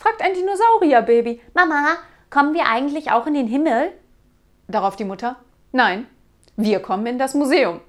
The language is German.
fragt ein Dinosaurierbaby. Mama, kommen wir eigentlich auch in den Himmel? Darauf die Mutter, nein, wir kommen in das Museum.